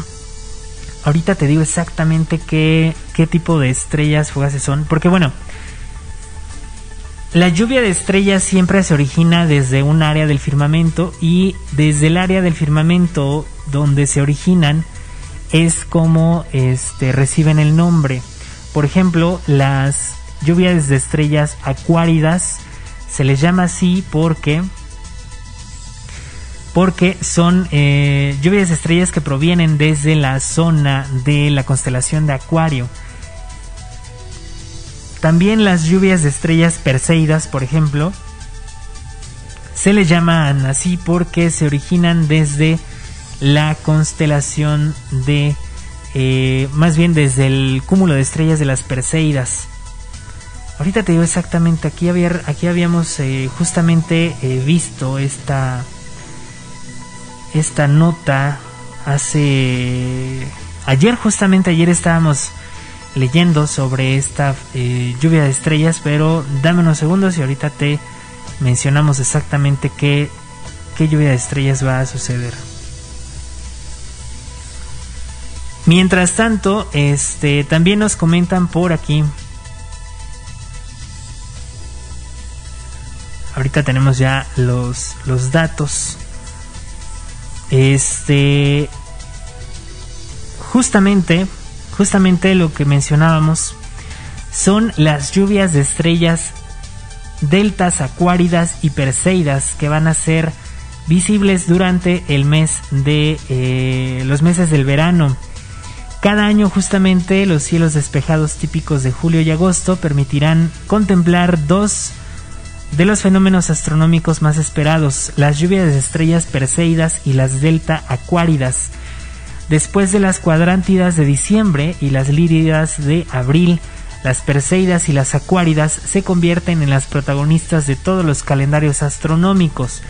Ahorita te digo exactamente qué, qué tipo de estrellas fugaces son. Porque bueno, la lluvia de estrellas siempre se origina desde un área del firmamento y desde el área del firmamento donde se originan es como este, reciben el nombre. Por ejemplo, las lluvias de estrellas acuáridas. Se les llama así porque porque son eh, lluvias de estrellas que provienen desde la zona de la constelación de Acuario. También las lluvias de estrellas perseidas, por ejemplo, se les llaman así porque se originan desde la constelación de, eh, más bien desde el cúmulo de estrellas de las Perseidas. Ahorita te digo exactamente, aquí, había, aquí habíamos eh, justamente eh, visto esta, esta nota hace... Ayer, justamente ayer estábamos leyendo sobre esta lluvia de estrellas, pero dame unos segundos y ahorita te mencionamos exactamente qué, qué lluvia de estrellas va a suceder. Mientras tanto, este también nos comentan por aquí. Ahorita tenemos ya los, los datos. Este justamente justamente lo que mencionábamos son las lluvias de estrellas deltas acuáridas y perseidas que van a ser visibles durante el mes de eh, los meses del verano. Cada año justamente los cielos despejados típicos de julio y agosto permitirán contemplar dos de los fenómenos astronómicos más esperados, las lluvias de estrellas perseidas y las delta acuáridas. Después de las cuadrántidas de diciembre y las líridas de abril, las Perseidas y las Acuáridas se convierten en las protagonistas de todos los calendarios astronómicos.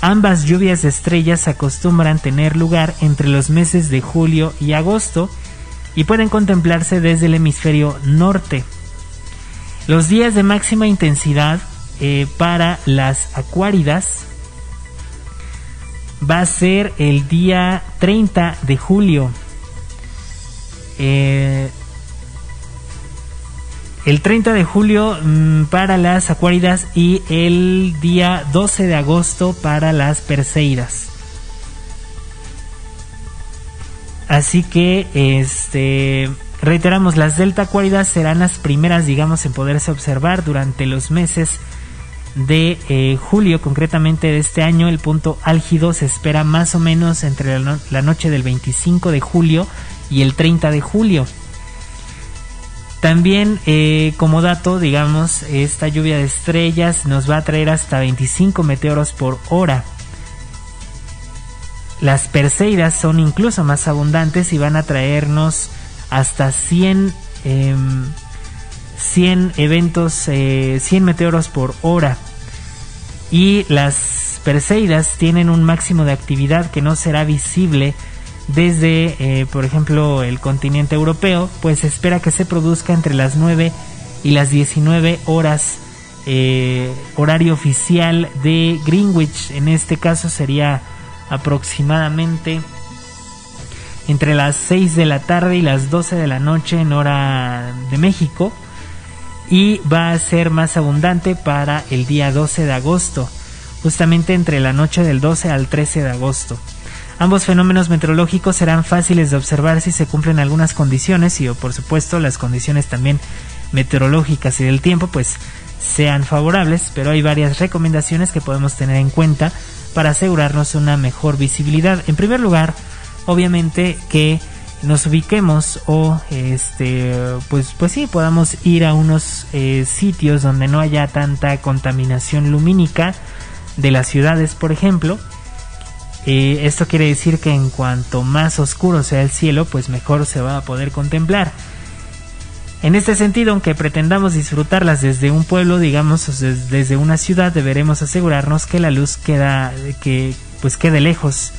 Ambas lluvias de estrellas acostumbran tener lugar entre los meses de julio y agosto y pueden contemplarse desde el hemisferio norte. Los días de máxima intensidad eh, para las Acuáridas va a ser el día 30 de julio. Eh, el 30 de julio mm, para las acuáridas y el día 12 de agosto para las perseidas. Así que este reiteramos las delta acuáridas serán las primeras digamos en poderse observar durante los meses de eh, julio concretamente de este año el punto álgido se espera más o menos entre la noche del 25 de julio y el 30 de julio también eh, como dato, digamos, esta lluvia de estrellas nos va a traer hasta 25 meteoros por hora. Las Perseidas son incluso más abundantes y van a traernos hasta 100, 100 em, eventos, 100 eh, meteoros por hora. Y las Perseidas tienen un máximo de actividad que no será visible desde, eh, por ejemplo, el continente europeo, pues se espera que se produzca entre las 9 y las 19 horas eh, horario oficial de Greenwich. En este caso sería aproximadamente entre las 6 de la tarde y las 12 de la noche en hora de México. Y va a ser más abundante para el día 12 de agosto, justamente entre la noche del 12 al 13 de agosto. Ambos fenómenos meteorológicos serán fáciles de observar si se cumplen algunas condiciones y por supuesto las condiciones también meteorológicas y del tiempo pues sean favorables, pero hay varias recomendaciones que podemos tener en cuenta para asegurarnos una mejor visibilidad. En primer lugar, obviamente que nos ubiquemos o este pues pues sí podamos ir a unos eh, sitios donde no haya tanta contaminación lumínica de las ciudades por ejemplo eh, esto quiere decir que en cuanto más oscuro sea el cielo, pues mejor se va a poder contemplar. En este sentido, aunque pretendamos disfrutarlas desde un pueblo, digamos desde una ciudad, deberemos asegurarnos que la luz queda, que pues quede lejos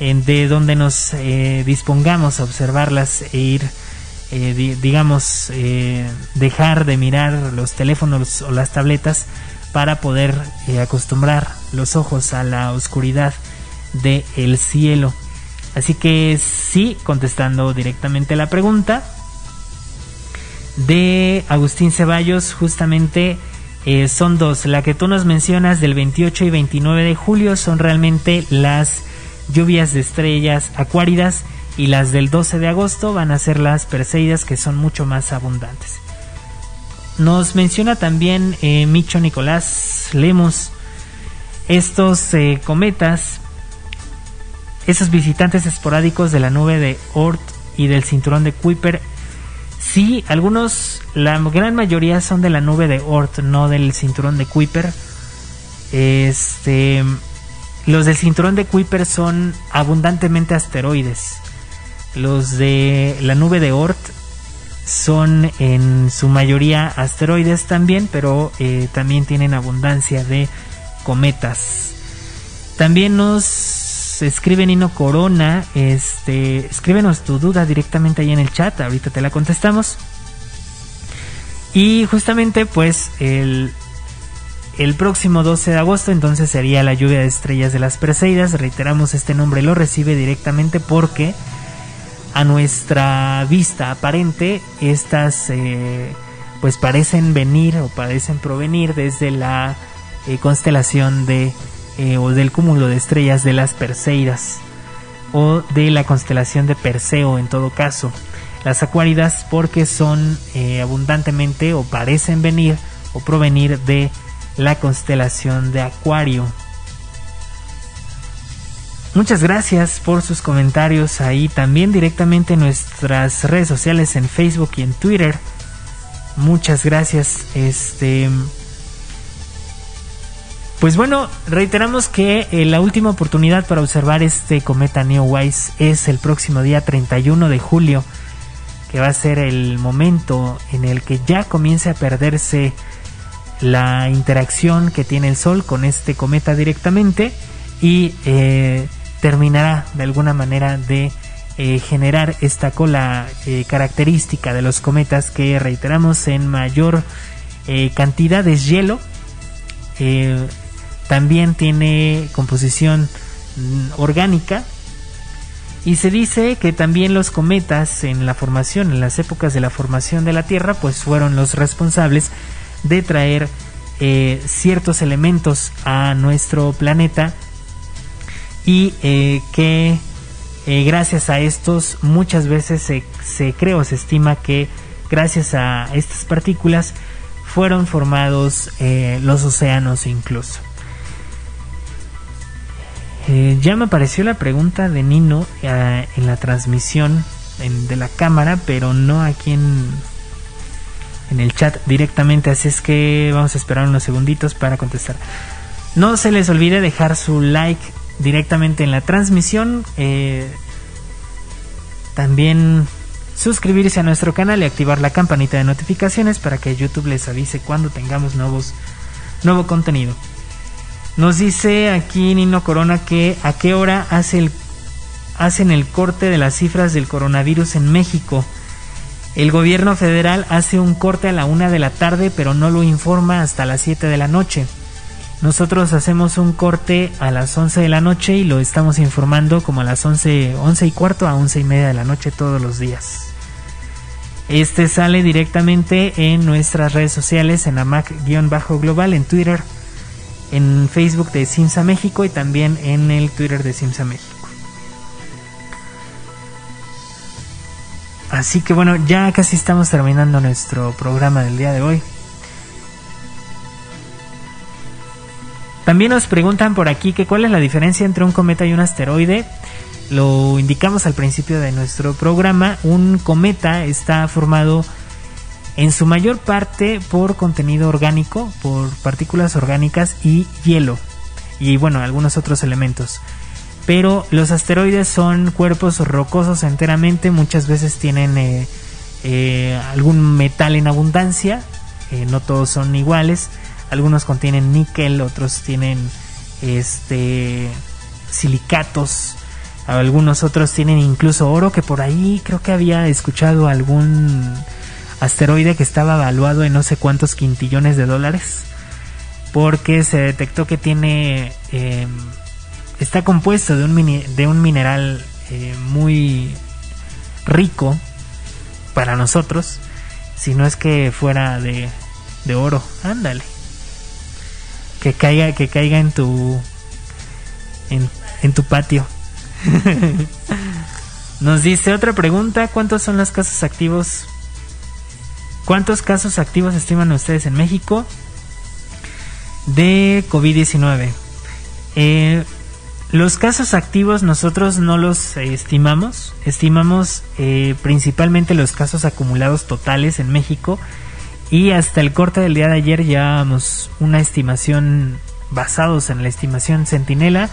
de donde nos eh, dispongamos a observarlas e ir, eh, digamos, dejar de mirar los teléfonos o las tabletas para poder acostumbrar los ojos a la oscuridad de el cielo. Así que sí, contestando directamente la pregunta de Agustín Ceballos, justamente eh, son dos. La que tú nos mencionas del 28 y 29 de julio son realmente las lluvias de estrellas acuáridas y las del 12 de agosto van a ser las perseidas que son mucho más abundantes. nos menciona también eh, Micho Nicolás Lemos estos eh, cometas, esos visitantes esporádicos de la nube de Oort y del cinturón de Kuiper. Sí, algunos, la gran mayoría son de la nube de Oort, no del cinturón de Kuiper. Este, los del cinturón de Kuiper son abundantemente asteroides. Los de la nube de Oort son en su mayoría asteroides también, pero eh, también tienen abundancia de cometas. También nos escribe Nino Corona, este, escríbenos tu duda directamente ahí en el chat, ahorita te la contestamos. Y justamente pues el, el próximo 12 de agosto entonces sería la lluvia de estrellas de las Perseidas. Reiteramos, este nombre lo recibe directamente porque a nuestra vista aparente estas eh, pues parecen venir o parecen provenir desde la eh, constelación de eh, o del cúmulo de estrellas de las Perseidas o de la constelación de Perseo en todo caso. Las acuáridas porque son abundantemente o parecen venir o provenir de la constelación de Acuario. Muchas gracias por sus comentarios ahí también directamente en nuestras redes sociales en Facebook y en Twitter. Muchas gracias. Este pues bueno, reiteramos que eh, la última oportunidad para observar este cometa Neowise es el próximo día 31 de julio, que va a ser el momento en el que ya comience a perderse la interacción que tiene el Sol con este cometa directamente y eh, terminará de alguna manera de eh, generar esta cola característica de los cometas que reiteramos en mayor cantidad de hielo. También tiene composición mm, orgánica. Y se dice que también los cometas en la formación, en las épocas de la formación de la Tierra, pues fueron los responsables de traer eh, ciertos elementos a nuestro planeta y eh, que eh, gracias a estos muchas veces se, se cree o se estima que gracias a estas partículas fueron formados los océanos incluso. Ya me apareció la pregunta de Nino en la transmisión de la cámara, pero no aquí en, en el chat directamente, así es que vamos a esperar unos segunditos para contestar. No se les olvide dejar su like directamente en la transmisión. Eh, también suscribirse a nuestro canal y activar la campanita de notificaciones para que YouTube les avise cuando tengamos nuevos, nuevo contenido. Nos dice aquí Nino Corona que a qué hora hace el, hacen el corte de las cifras del coronavirus en México. El gobierno federal hace un corte a la una de la tarde, pero no lo informa hasta las 7 de la noche. Nosotros hacemos un corte a las 11 de la noche y lo estamos informando como a las 11, 11 y cuarto a 11 y media de la noche todos los días. Este sale directamente en nuestras redes sociales en AMAC-global en Twitter, en Facebook de Simsa México y también en el Twitter de Simsa México. Así que bueno, ya casi estamos terminando nuestro programa del día de hoy. También nos preguntan por aquí que cuál es la diferencia entre un cometa y un asteroide. Lo indicamos al principio de nuestro programa. Un cometa está formado en su mayor parte por contenido orgánico, por partículas orgánicas y hielo, y bueno, algunos otros elementos. Pero los asteroides son cuerpos rocosos enteramente, muchas veces tienen eh, eh, algún metal en abundancia, eh, no todos son iguales, algunos contienen níquel, otros tienen este silicatos, algunos otros tienen incluso oro, que por ahí creo que había escuchado algún asteroide que estaba evaluado en no sé cuántos quintillones de dólares porque se detectó que tiene em, está compuesto de un, de un mineral eh, muy rico para nosotros si no es que fuera de, de oro. Ándale. Que caiga que caiga en tu en, en tu patio. Nos dice otra pregunta cuántos son los casos activos ¿Cuántos casos activos estiman ustedes en México de COVID-19? Eh, los casos activos nosotros no los estimamos, estimamos eh, principalmente los casos acumulados totales en México y hasta el corte del día de ayer llevábamos una estimación basados en la estimación Centinela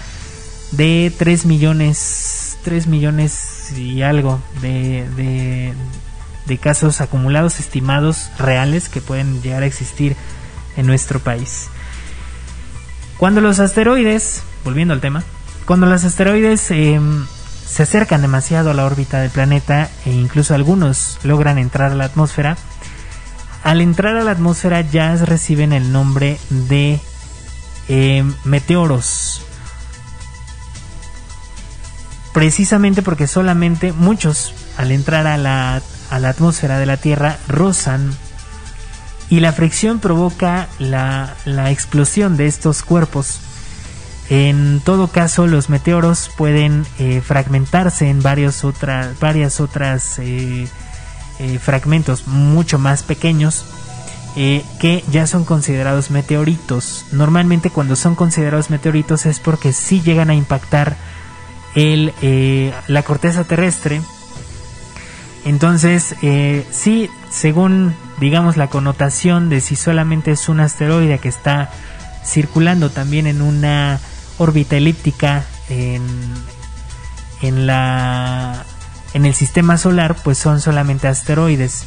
de 3 millones, 3 millones y algo de, de, de casos acumulados estimados reales que pueden llegar a existir en nuestro país. Cuando los asteroides, volviendo al tema, cuando los asteroides em, se acercan demasiado a la órbita del planeta e incluso algunos logran entrar a la atmósfera, al entrar a la atmósfera ya reciben el nombre de em, meteoros. Precisamente porque solamente muchos al entrar a la, a la atmósfera de la Tierra rozan y la fricción provoca la, la explosión de estos cuerpos en todo caso, los meteoros pueden eh, fragmentarse en varios otras, varias otras eh, eh, fragmentos mucho más pequeños que ya son considerados meteoritos. Normalmente cuando son considerados meteoritos es porque sí llegan a impactar el, la corteza terrestre. Entonces, sí, según digamos la connotación de si solamente es un asteroide que está circulando también en una órbita elíptica en, en, la, en el sistema solar, pues son solamente asteroides,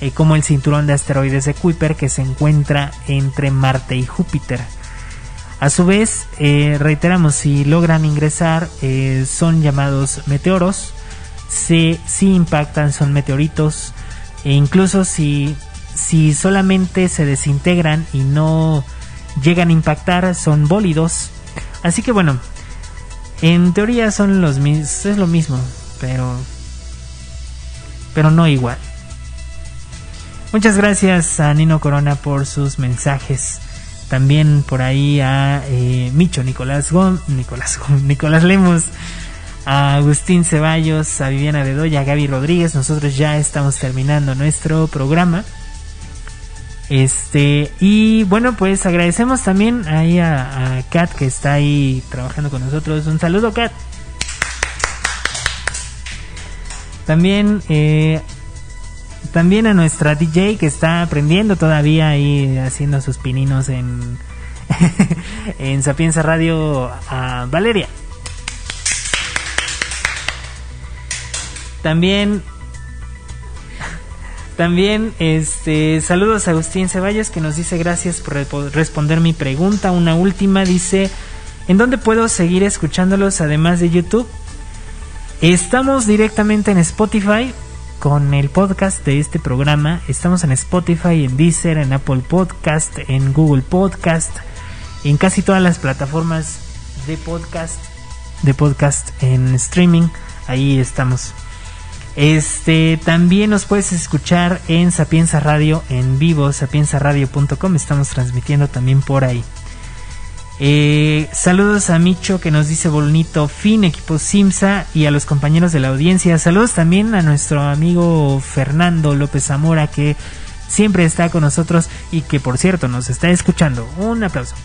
eh, como el cinturón de asteroides de Kuiper que se encuentra entre Marte y Júpiter. A su vez, eh, reiteramos, si logran ingresar, eh, son llamados meteoros. Si, si impactan, son meteoritos. E incluso si, si solamente se desintegran y no llegan a impactar, son bólidos. Así que bueno, en teoría son los mismos, es lo mismo, pero pero no igual. Muchas gracias a Nino Corona por sus mensajes. También por ahí a eh, Micho Nicolás Gómez, Nicolás Nicolás Lemos, a Agustín Ceballos, a Viviana Bedoya, a Gaby Rodríguez. Nosotros ya estamos terminando nuestro programa. Este, y bueno, pues agradecemos también ahí a, Kat que está ahí trabajando con nosotros. Un saludo, Kat. También, eh, también a nuestra DJ que está aprendiendo todavía ahí haciendo sus pininos en, en Sapienza Radio a Valeria. También también, este, saludos a Agustín Ceballos que nos dice gracias por responder mi pregunta. Una última dice, ¿en dónde puedo seguir escuchándolos además de YouTube? Estamos directamente en Spotify con el podcast de este programa. Estamos en Spotify, en Deezer, en Apple Podcast, en Google Podcast, en casi todas las plataformas de podcast, de podcast en streaming. Ahí estamos. Este, también nos puedes escuchar en Sapienza Radio en vivo, sapienzaradio.com. Estamos transmitiendo también por ahí. Eh, saludos a Micho que nos dice bonito fin, equipo Simsa y a los compañeros de la audiencia. Saludos también a nuestro amigo Fernando López Zamora que siempre está con nosotros y que por cierto nos está escuchando. Un aplauso.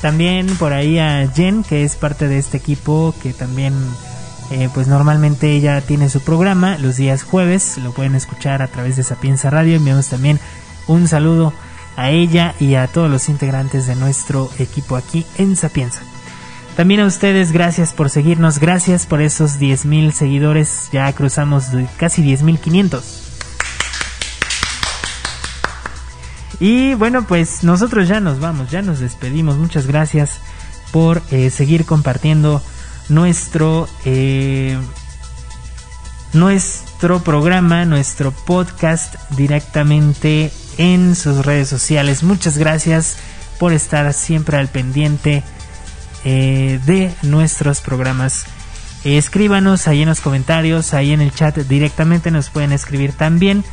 También por ahí a Jen que es parte de este equipo que también eh, pues normalmente ella tiene su programa los días jueves, lo pueden escuchar a través de Sapienza Radio. Enviamos también un saludo a ella y a todos los integrantes de nuestro equipo aquí en Sapienza. También a ustedes, gracias por seguirnos, gracias por esos 10.000 seguidores, ya cruzamos casi 10.500. Y bueno, pues nosotros ya nos vamos, ya nos despedimos. Muchas gracias por eh, seguir compartiendo nuestro, eh, nuestro programa, nuestro podcast directamente en sus redes sociales. Muchas gracias por estar siempre al pendiente eh, de nuestros programas. escríbanos ahí en los comentarios, ahí en el chat directamente nos pueden escribir también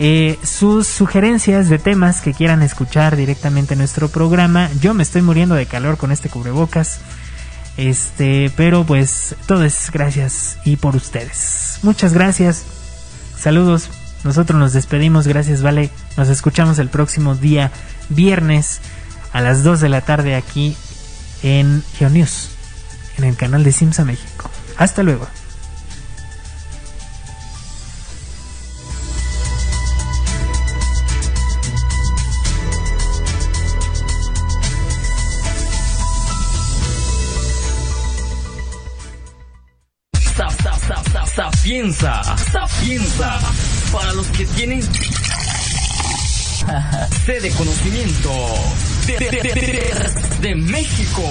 eh, sus sugerencias de temas que quieran escuchar directamente en nuestro programa. Yo me estoy muriendo de calor con este cubrebocas. Este, pero pues todo es gracias y por ustedes. Muchas gracias. Saludos. Nosotros nos despedimos. Gracias, Vale. Nos escuchamos el próximo día viernes a las 2 de la tarde aquí en GeoNews, en el canal de Simsa México. Hasta luego. Sapienza, sapienza, para los que tienen conocimiento de, de, de, de México.